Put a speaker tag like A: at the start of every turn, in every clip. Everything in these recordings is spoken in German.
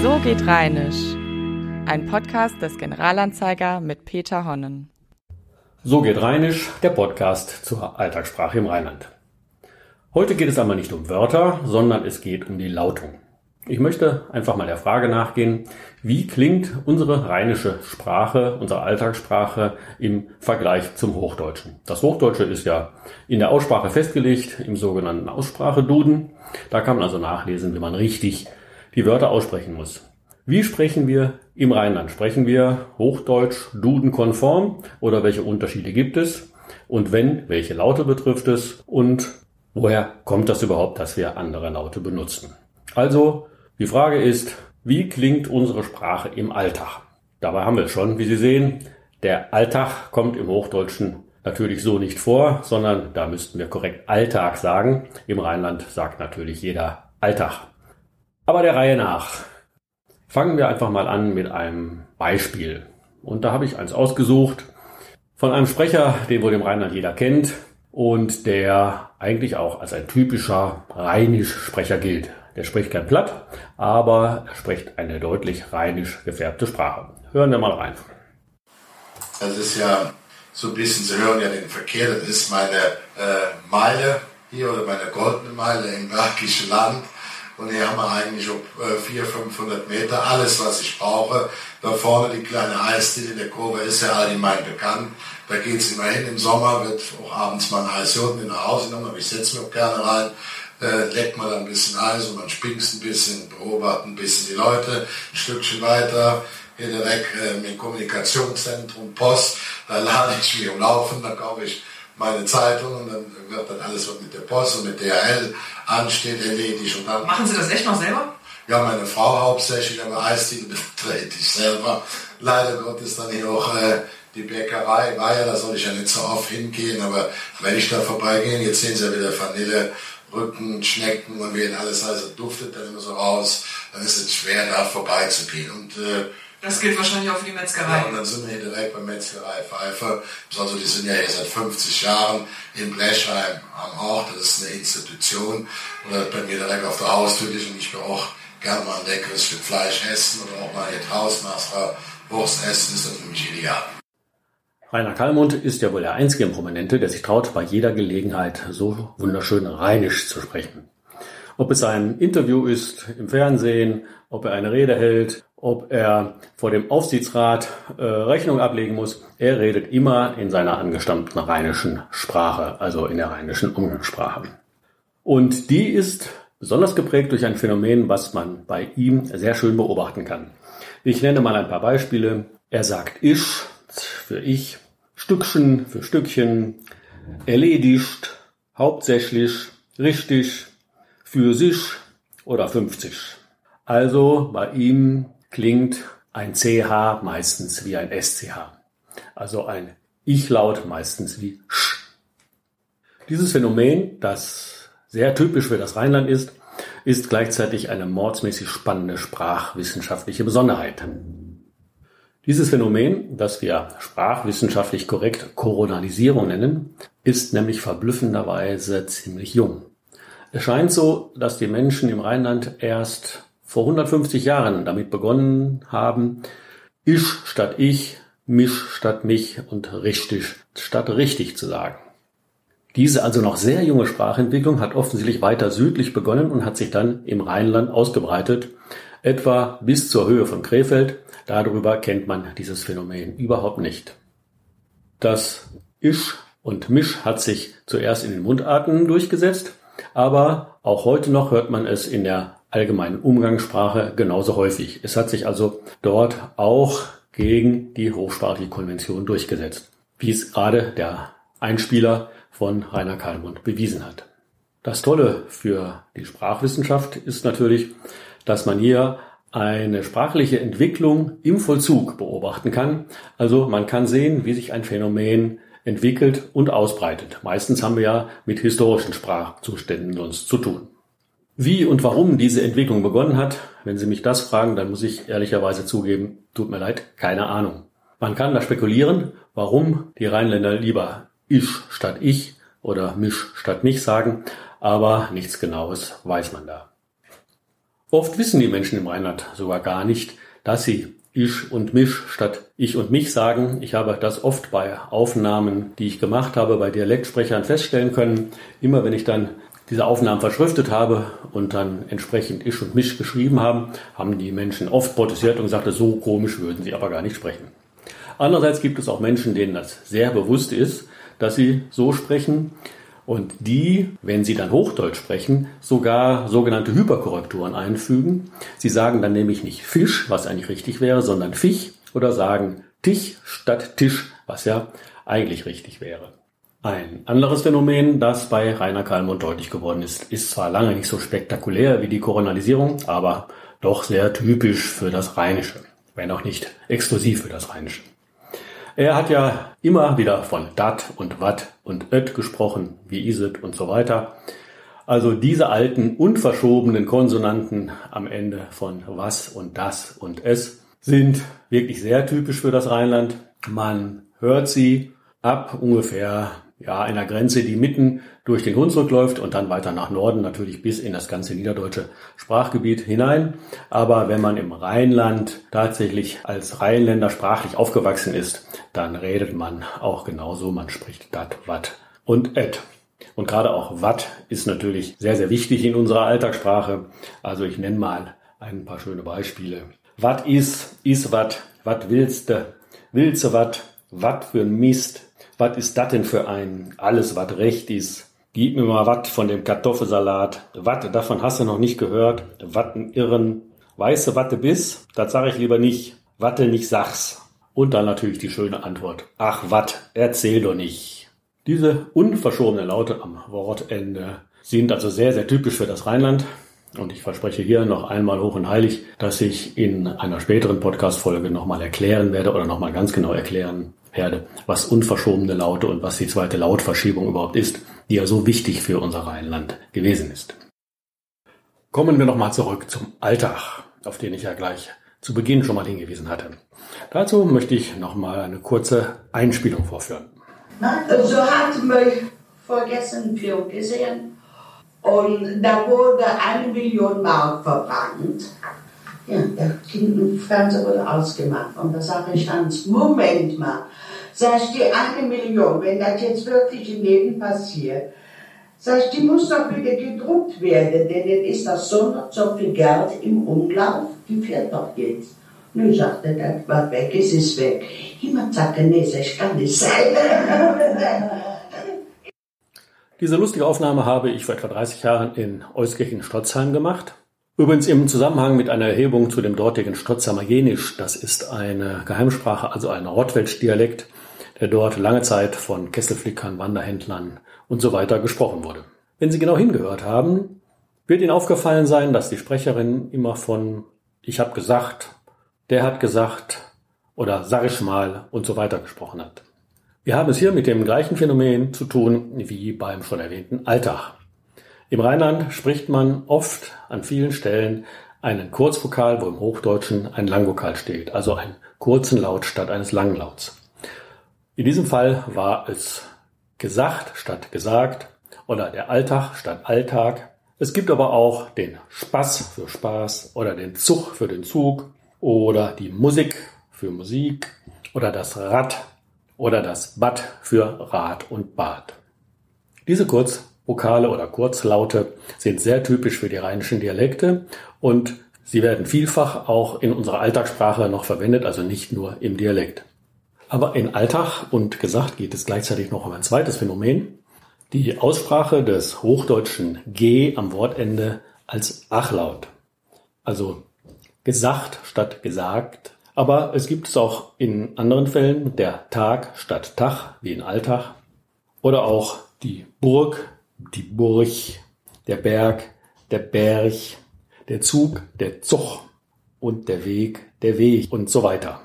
A: So geht Rheinisch. Ein Podcast des Generalanzeiger mit Peter Honnen.
B: So geht Rheinisch, der Podcast zur Alltagssprache im Rheinland. Heute geht es einmal nicht um Wörter, sondern es geht um die Lautung. Ich möchte einfach mal der Frage nachgehen, wie klingt unsere rheinische Sprache, unsere Alltagssprache im Vergleich zum Hochdeutschen. Das Hochdeutsche ist ja in der Aussprache festgelegt, im sogenannten Ausspracheduden. Da kann man also nachlesen, wie man richtig die Wörter aussprechen muss. Wie sprechen wir im Rheinland? Sprechen wir Hochdeutsch dudenkonform oder welche Unterschiede gibt es? Und wenn, welche Laute betrifft es? Und woher kommt das überhaupt, dass wir andere Laute benutzen? Also die Frage ist, wie klingt unsere Sprache im Alltag? Dabei haben wir es schon, wie Sie sehen. Der Alltag kommt im Hochdeutschen natürlich so nicht vor, sondern da müssten wir korrekt Alltag sagen. Im Rheinland sagt natürlich jeder Alltag. Aber der Reihe nach. Fangen wir einfach mal an mit einem Beispiel. Und da habe ich eins ausgesucht von einem Sprecher, den wohl im Rheinland jeder kennt und der eigentlich auch als ein typischer Rheinisch-Sprecher gilt. Der spricht kein Platt, aber er spricht eine deutlich rheinisch gefärbte Sprache. Hören wir mal rein.
C: Das ist ja so ein bisschen, Sie hören ja den Verkehr, das ist meine äh, Meile hier oder meine goldene Meile im Bergischen Land. Und hier haben wir eigentlich um äh, 400, 500 Meter alles, was ich brauche. Da vorne die kleine Eisdiele in der Kurve ist ja allgemein bekannt. Da geht es immer hin. Im Sommer wird auch abends mal ein Eisjoghurt mit nach Hause genommen, aber ich setze mir auch gerne rein äh, leckt man ein bisschen Eis und man spinkst ein bisschen, beobachtet ein bisschen die Leute, ein Stückchen weiter, hier direkt äh, im Kommunikationszentrum Post, da lade ich mich umlaufen, da kaufe ich meine Zeitung und dann wird dann alles, was mit der Post und mit DHL ansteht, erledigt. Und dann
D: Machen Sie das echt noch selber?
C: Ja, meine Frau hauptsächlich, aber Eisdiele betrete ich selber. Leider Gottes dann hier auch äh, die Bäckerei, war ja, da soll ich ja nicht so oft hingehen, aber wenn ich da vorbeigehe, jetzt sehen Sie ja wieder Vanille, Rücken, Schnecken und wie alles also duftet dann immer so raus, dann ist es schwer, da vorbeizugehen. Und, äh,
D: das gilt wahrscheinlich auch für die Metzgerei.
C: Ja, und dann sind wir hier direkt bei Metzgerei Pfeiffer. Also die sind ja hier seit 50 Jahren in Blechheim am Ort. Das ist eine Institution. Und bei mir direkt auf der Haustür und ich will auch gerne mal ein leckeres Stück Fleisch essen oder auch mal hier draußen nach Wurst essen, ist das für mich ideal.
B: Rainer Kallmund ist ja wohl der einzige Prominente, der sich traut, bei jeder Gelegenheit so wunderschön rheinisch zu sprechen. Ob es ein Interview ist im Fernsehen, ob er eine Rede hält, ob er vor dem Aufsichtsrat äh, Rechnung ablegen muss, er redet immer in seiner angestammten rheinischen Sprache, also in der rheinischen Umgangssprache. Und die ist besonders geprägt durch ein Phänomen, was man bei ihm sehr schön beobachten kann. Ich nenne mal ein paar Beispiele. Er sagt ich, für ich, Stückchen für Stückchen, erledigt, hauptsächlich, richtig, für sich oder 50. Also bei ihm klingt ein CH meistens wie ein SCH. Also ein Ich-Laut meistens wie Sch. Dieses Phänomen, das sehr typisch für das Rheinland ist, ist gleichzeitig eine mordsmäßig spannende sprachwissenschaftliche Besonderheit. Dieses Phänomen, das wir sprachwissenschaftlich korrekt Koronalisierung nennen, ist nämlich verblüffenderweise ziemlich jung. Es scheint so, dass die Menschen im Rheinland erst vor 150 Jahren damit begonnen haben, ich statt ich, mich statt mich und richtig statt richtig zu sagen. Diese also noch sehr junge Sprachentwicklung hat offensichtlich weiter südlich begonnen und hat sich dann im Rheinland ausgebreitet, etwa bis zur Höhe von Krefeld. Darüber kennt man dieses Phänomen überhaupt nicht. Das Isch und Misch hat sich zuerst in den Mundarten durchgesetzt, aber auch heute noch hört man es in der allgemeinen Umgangssprache genauso häufig. Es hat sich also dort auch gegen die Hochsprachliche Konvention durchgesetzt, wie es gerade der Einspieler von Rainer Kallmund bewiesen hat. Das Tolle für die Sprachwissenschaft ist natürlich, dass man hier eine sprachliche Entwicklung im Vollzug beobachten kann. Also man kann sehen, wie sich ein Phänomen entwickelt und ausbreitet. Meistens haben wir ja mit historischen Sprachzuständen uns zu tun. Wie und warum diese Entwicklung begonnen hat, wenn Sie mich das fragen, dann muss ich ehrlicherweise zugeben, tut mir leid, keine Ahnung. Man kann da spekulieren, warum die Rheinländer lieber ich statt ich oder mich statt mich sagen, aber nichts Genaues weiß man da. Oft wissen die Menschen im Rheinland sogar gar nicht, dass sie ich und mich statt ich und mich sagen. Ich habe das oft bei Aufnahmen, die ich gemacht habe, bei Dialektsprechern feststellen können. Immer wenn ich dann diese Aufnahmen verschriftet habe und dann entsprechend ich und mich geschrieben haben, haben die Menschen oft protestiert und gesagt, so komisch würden sie aber gar nicht sprechen. Andererseits gibt es auch Menschen, denen das sehr bewusst ist, dass sie so sprechen und die, wenn sie dann Hochdeutsch sprechen, sogar sogenannte Hyperkorrekturen einfügen. Sie sagen dann nämlich nicht Fisch, was eigentlich richtig wäre, sondern Fisch oder sagen Tisch statt Tisch, was ja eigentlich richtig wäre. Ein anderes Phänomen, das bei Rainer Kalmund deutlich geworden ist, ist zwar lange nicht so spektakulär wie die Koronalisierung, aber doch sehr typisch für das Rheinische, wenn auch nicht exklusiv für das Rheinische. Er hat ja immer wieder von dat und wat und öt gesprochen, wie iset und so weiter. Also diese alten unverschobenen Konsonanten am Ende von was und das und es sind wirklich sehr typisch für das Rheinland. Man hört sie ab ungefähr ja, einer Grenze, die mitten durch den Hunsrück läuft und dann weiter nach Norden, natürlich bis in das ganze niederdeutsche Sprachgebiet hinein. Aber wenn man im Rheinland tatsächlich als Rheinländer sprachlich aufgewachsen ist, dann redet man auch genauso. Man spricht dat, wat und et. Und gerade auch wat ist natürlich sehr, sehr wichtig in unserer Alltagssprache. Also ich nenne mal ein paar schöne Beispiele. Wat is, is wat, wat willste, willste wat, wat für ein Mist, was ist das denn für ein alles, was recht ist? Gib mir mal was von dem Kartoffelsalat. Was, davon hast du noch nicht gehört? Was ein Irren. Weiße Watte bis? Das sage ich lieber nicht. Watte nicht sag's. Und dann natürlich die schöne Antwort. Ach wat, erzähl doch nicht. Diese unverschobene Laute am Wortende sind also sehr, sehr typisch für das Rheinland. Und ich verspreche hier noch einmal hoch und heilig, dass ich in einer späteren Podcast-Folge nochmal erklären werde oder nochmal ganz genau erklären, Herde, was unverschobene Laute und was die zweite Lautverschiebung überhaupt ist, die ja so wichtig für unser Rheinland gewesen ist. Kommen wir nochmal zurück zum Alltag, auf den ich ja gleich zu Beginn schon mal hingewiesen hatte. Dazu möchte ich nochmal eine kurze Einspielung vorführen.
E: So hatten wir vorgestern einen Film gesehen und da wurde eine Million Mark verbrannt. Ja, der Fernseher wurde ausgemacht und da sage ich Hans, Moment mal, Sag ich, die eine Million, wenn das jetzt wirklich im Leben passiert, sag ich, die muss doch wieder gedruckt werden, denn jetzt ist das so noch so viel Geld im Umlauf, die fährt doch jetzt. Nun sagte er, das war weg, es ist weg. Jemand sagte, nee, das kann nicht sein.
B: Diese lustige Aufnahme habe ich vor etwa 30 Jahren in Euskirchen-Stotzheim gemacht. Übrigens im Zusammenhang mit einer Erhebung zu dem dortigen Stotzheimer Jenisch, das ist eine Geheimsprache, also ein Rottwelsch-Dialekt, der dort lange Zeit von Kesselflickern, Wanderhändlern und so weiter gesprochen wurde. Wenn Sie genau hingehört haben, wird Ihnen aufgefallen sein, dass die Sprecherin immer von ich habe gesagt, der hat gesagt oder sag ich mal und so weiter gesprochen hat. Wir haben es hier mit dem gleichen Phänomen zu tun wie beim schon erwähnten Alltag. Im Rheinland spricht man oft an vielen Stellen einen Kurzvokal, wo im Hochdeutschen ein Langvokal steht, also einen kurzen Laut statt eines langen Lauts. In diesem Fall war es gesagt statt gesagt oder der Alltag statt Alltag. Es gibt aber auch den Spaß für Spaß oder den Zug für den Zug oder die Musik für Musik oder das Rad oder das Bad für Rad und Bad. Diese Kurzvokale oder Kurzlaute sind sehr typisch für die rheinischen Dialekte und sie werden vielfach auch in unserer Alltagssprache noch verwendet, also nicht nur im Dialekt. Aber in Alltag und gesagt geht es gleichzeitig noch um ein zweites Phänomen. Die Aussprache des hochdeutschen G am Wortende als Achlaut. Also gesagt statt gesagt. Aber es gibt es auch in anderen Fällen der Tag statt Tag, wie in Alltag. Oder auch die Burg, die Burg, der Berg, der Berg, der Zug, der Zug und der Weg, der Weg und so weiter.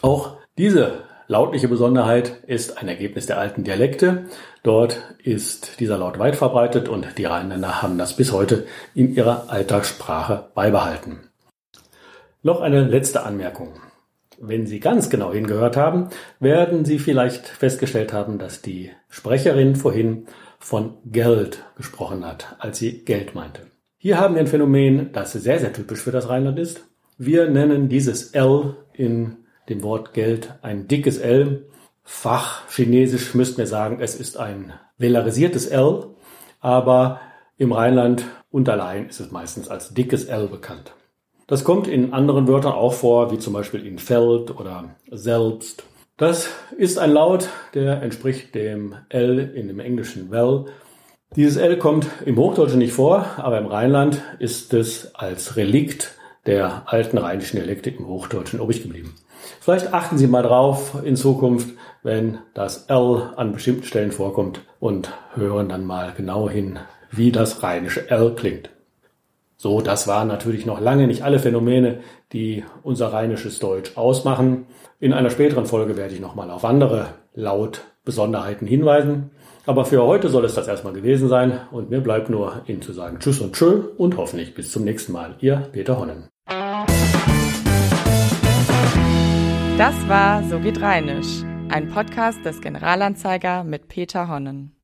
B: Auch diese Lautliche Besonderheit ist ein Ergebnis der alten Dialekte. Dort ist dieser Laut weit verbreitet und die Rheinländer haben das bis heute in ihrer Alltagssprache beibehalten. Noch eine letzte Anmerkung. Wenn Sie ganz genau hingehört haben, werden Sie vielleicht festgestellt haben, dass die Sprecherin vorhin von Geld gesprochen hat, als sie Geld meinte. Hier haben wir ein Phänomen, das sehr, sehr typisch für das Rheinland ist. Wir nennen dieses L in dem Wort Geld ein dickes L. Fachchinesisch müssten wir sagen, es ist ein velarisiertes L, aber im Rheinland unterleihen ist es meistens als dickes L bekannt. Das kommt in anderen Wörtern auch vor, wie zum Beispiel in Feld oder selbst. Das ist ein Laut, der entspricht dem L in dem englischen Well. Dieses L kommt im Hochdeutschen nicht vor, aber im Rheinland ist es als Relikt der alten rheinischen Dialekte im Hochdeutschen übrig geblieben. Vielleicht achten Sie mal drauf in Zukunft, wenn das L an bestimmten Stellen vorkommt und hören dann mal genau hin, wie das rheinische L klingt. So, das waren natürlich noch lange nicht alle Phänomene, die unser rheinisches Deutsch ausmachen. In einer späteren Folge werde ich nochmal auf andere Lautbesonderheiten hinweisen. Aber für heute soll es das erstmal gewesen sein und mir bleibt nur Ihnen zu sagen Tschüss und Tschö und hoffentlich bis zum nächsten Mal. Ihr Peter Honnen.
A: Das war So geht Rheinisch, ein Podcast des Generalanzeiger mit Peter Honnen.